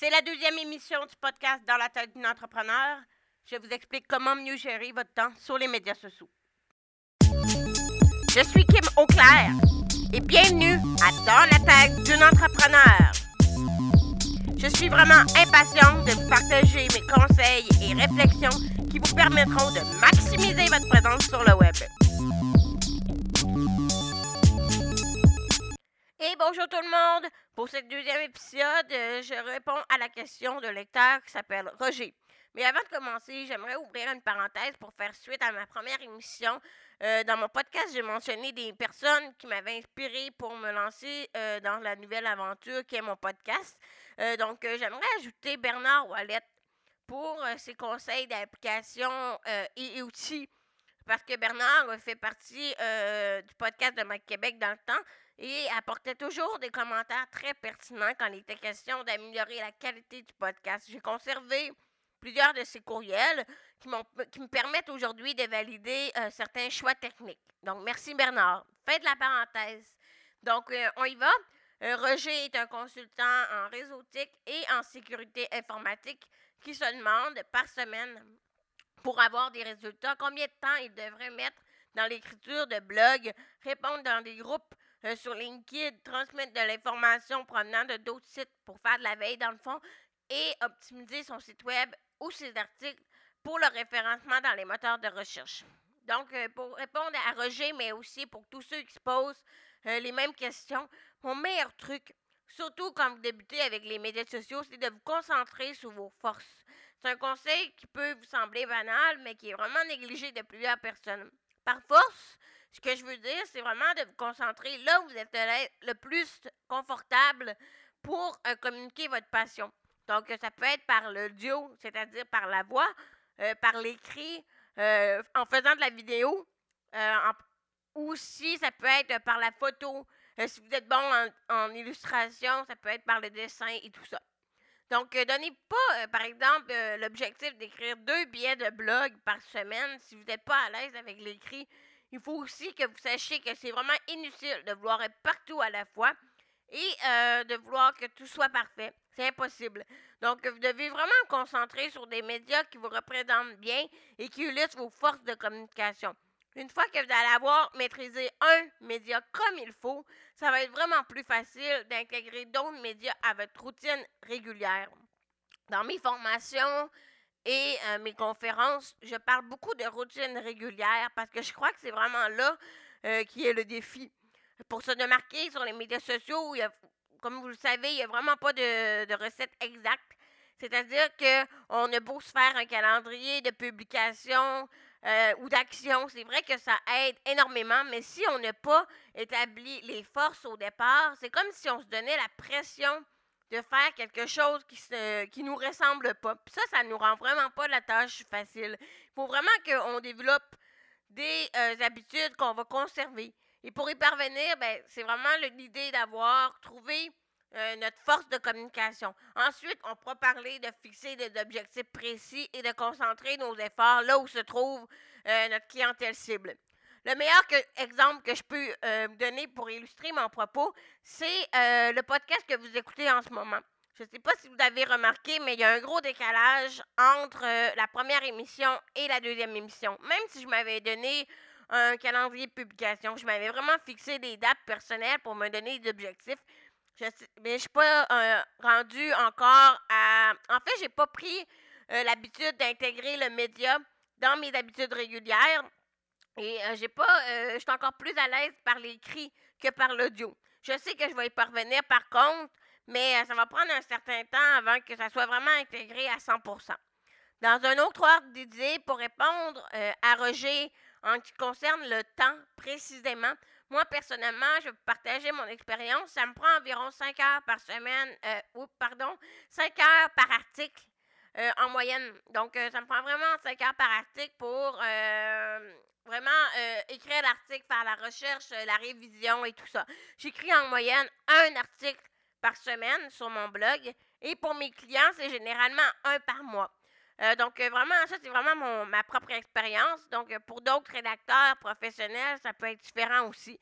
C'est la deuxième émission du podcast Dans la tête d'une entrepreneur. Je vous explique comment mieux gérer votre temps sur les médias sociaux. Je suis Kim Auclair et bienvenue à Dans la tête d'une entrepreneur. Je suis vraiment impatiente de vous partager mes conseils et réflexions qui vous permettront de maximiser votre présence sur le web. Et bonjour tout le monde! Pour ce deuxième épisode, euh, je réponds à la question de lecteur qui s'appelle Roger. Mais avant de commencer, j'aimerais ouvrir une parenthèse pour faire suite à ma première émission. Euh, dans mon podcast, j'ai mentionné des personnes qui m'avaient inspiré pour me lancer euh, dans la nouvelle aventure qui est mon podcast. donc, j'aimerais ajouter Bernard Wallet pour ses conseils d'application et outils parce que Bernard fait partie du podcast de Mac Québec dans le temps et apportait toujours des commentaires très pertinents quand il était question d'améliorer la qualité du podcast. J'ai conservé plusieurs de ces courriels qui, qui me permettent aujourd'hui de valider euh, certains choix techniques. Donc, merci Bernard. Faites la parenthèse. Donc, euh, on y va. Euh, Roger est un consultant en réseautique et en sécurité informatique qui se demande par semaine pour avoir des résultats combien de temps il devrait mettre dans l'écriture de blogs, répondre dans des groupes euh, sur LinkedIn, transmettre de l'information provenant de d'autres sites pour faire de la veille dans le fond et optimiser son site web ou ses articles pour le référencement dans les moteurs de recherche. Donc, euh, pour répondre à Roger, mais aussi pour tous ceux qui se posent euh, les mêmes questions, mon meilleur truc, surtout quand vous débutez avec les médias sociaux, c'est de vous concentrer sur vos forces. C'est un conseil qui peut vous sembler banal, mais qui est vraiment négligé de plusieurs personnes. Par force, ce que je veux dire, c'est vraiment de vous concentrer là où vous êtes le plus confortable pour euh, communiquer votre passion. Donc, ça peut être par le duo, c'est-à-dire par la voix, euh, par l'écrit, euh, en faisant de la vidéo, ou si ça peut être par la photo. si vous êtes bon en, en, illustration, ça peut être par le dessin et tout ça. Donc, donnez pas, par exemple, l'objectif d'écrire deux billets de blog par semaine si vous n'êtes pas à l'aise avec l'écrit il faut aussi que vous sachiez que c'est vraiment inutile de vouloir être partout à la fois et euh, de vouloir que tout soit parfait. C'est impossible. Donc, vous devez vraiment vous concentrer sur des médias qui vous représentent bien et qui illustrent vos forces de communication. Une fois que vous allez avoir maîtrisé un média comme il faut, ça va être vraiment plus facile d'intégrer d'autres médias à votre routine régulière. Dans mes formations, et euh, mes conférences, je parle beaucoup de routine régulière parce que je crois que c'est vraiment là euh, qui est le défi. Pour se démarquer sur les médias sociaux, comme vous le savez, il n'y a vraiment pas de, recette exacte. C'est-à-dire qu'on a beau se faire un calendrier de publication euh, ou d'action, c'est vrai que ça aide énormément, mais si on n'a pas établi les forces au départ, c'est comme si on se donnait la pression de faire quelque chose qui ne qui nous ressemble pas. Puis ça, ça nous rend vraiment pas la tâche facile. Il faut vraiment qu'on développe des euh, habitudes qu'on va conserver. Et pour y parvenir, ben, c'est vraiment l'idée d'avoir trouvé euh, notre force de communication. Ensuite, on pourra parler de fixer des objectifs précis et de concentrer nos efforts là où se trouve euh, notre clientèle cible. Le meilleur exemple que je peux euh, donner pour illustrer mon propos, c'est euh, le podcast que vous écoutez en ce moment. Je ne sais pas si vous avez remarqué, mais il y a un gros décalage entre euh, la première émission et la deuxième émission. Même si je m'avais donné un calendrier de publication, je m'avais vraiment fixé des dates personnelles pour me donner des objectifs. Je, mais je ne suis pas rendu encore à... En fait, je n'ai pas pris l'habitude d'intégrer le média dans mes habitudes régulières. Et euh, j'ai pas, euh, je suis encore plus à l'aise par l'écrit que par l'audio. Je sais que je vais y parvenir par contre, mais euh, ça va prendre un certain temps avant que ça soit vraiment intégré à 100% Dans un autre ordre d'idée, pour répondre à Roger en ce qui concerne le temps précisément, moi personnellement, je vais partager mon expérience. Ça me prend environ 5 heures par semaine, ou pardon, 5 heures par article en moyenne. Donc, ça me prend vraiment 5 heures par article pour vraiment euh, écrire l'article, faire la recherche, euh, la révision et tout ça. J'écris en moyenne un article par semaine sur mon blog et pour mes clients, c'est généralement un par mois. Euh, donc, vraiment, ça, c'est vraiment ma propre expérience. Donc, pour d'autres rédacteurs professionnels, ça peut être différent aussi.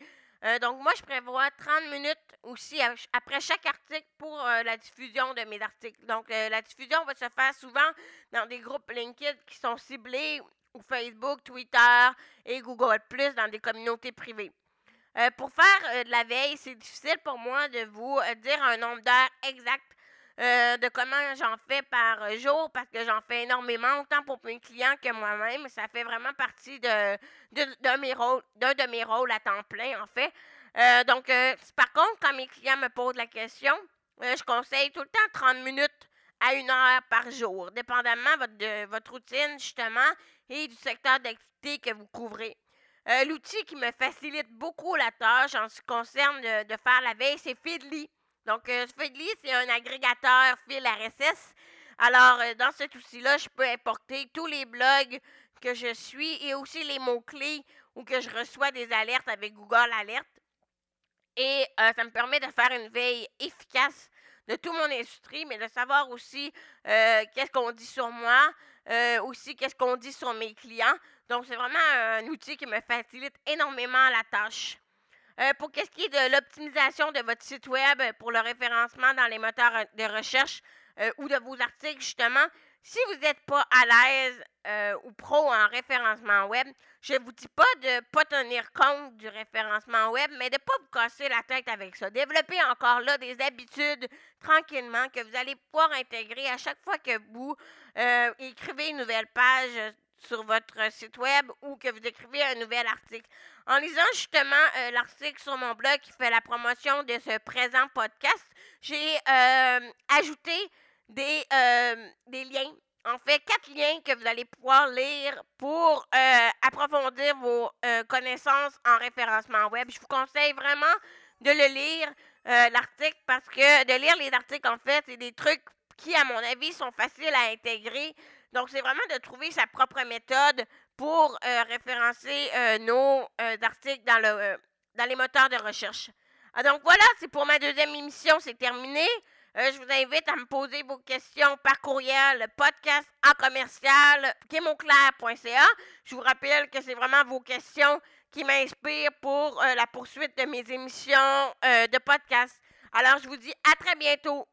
Donc, moi, je prévois 30 minutes aussi après chaque article pour la diffusion de mes articles. Donc, la diffusion va se faire souvent dans des groupes LinkedIn qui sont ciblés ou Facebook, Twitter et Google dans des communautés privées. Euh, pour faire euh, de la veille, c'est difficile pour moi de vous euh, dire un nombre d'heures exact de comment j'en fais par jour parce que j'en fais énormément, autant pour mes clients que moi-même. Ça fait vraiment partie de, mes d'un de mes rôles à temps plein, en fait. donc, par contre, quand mes clients me posent la question, je conseille tout le temps 30 minutes à une heure par jour, dépendamment de votre routine, justement, et du secteur d'activité que vous couvrez. Euh, l'outil qui me facilite beaucoup la tâche en ce qui concerne de, faire la veille, c'est Feedly. Donc, euh, Feedly, c'est un agrégateur fil RSS. Alors, euh, dans cet outil-là, je peux importer tous les blogs que je suis et aussi les mots-clés ou que je reçois des alertes avec Google Alert. Et ça me permet de faire une veille efficace de tout mon industrie, mais de savoir aussi qu'est-ce qu'on dit sur moi, aussi qu'est-ce qu'on dit sur mes clients. Donc, c'est vraiment un outil qui me facilite énormément la tâche. Euh, pour qu'est-ce qui est de l'optimisation de votre site web pour le référencement dans les moteurs de recherche euh, ou de vos articles, justement, si vous n'êtes pas à l'aise euh, ou pro en référencement web, je ne vous dis pas de ne pas tenir compte du référencement web, mais de ne pas vous casser la tête avec ça. Développez encore là des habitudes tranquillement que vous allez pouvoir intégrer à chaque fois que vous écrivez une nouvelle page sur votre site web ou que vous écrivez un nouvel article. En lisant justement euh, l'article sur mon blog qui fait la promotion de ce présent podcast, j'ai euh, ajouté des, euh, des liens. En fait, quatre liens que vous allez pouvoir lire pour approfondir vos connaissances en référencement web. Je vous conseille vraiment de le lire, l'article, parce que de lire les articles, en fait, c'est des trucs qui, à mon avis, sont faciles à intégrer donc, c'est vraiment de trouver sa propre méthode pour euh, référencer euh, nos euh, articles dans, le, dans les moteurs de recherche. Ah, donc voilà, c'est pour ma deuxième émission, c'est terminé. je vous invite à me poser vos questions par courriel, podcast en commercial, kémoclair.ca. Je vous rappelle que c'est vraiment vos questions qui m'inspirent pour la poursuite de mes émissions de podcast. Alors, je vous dis à très bientôt.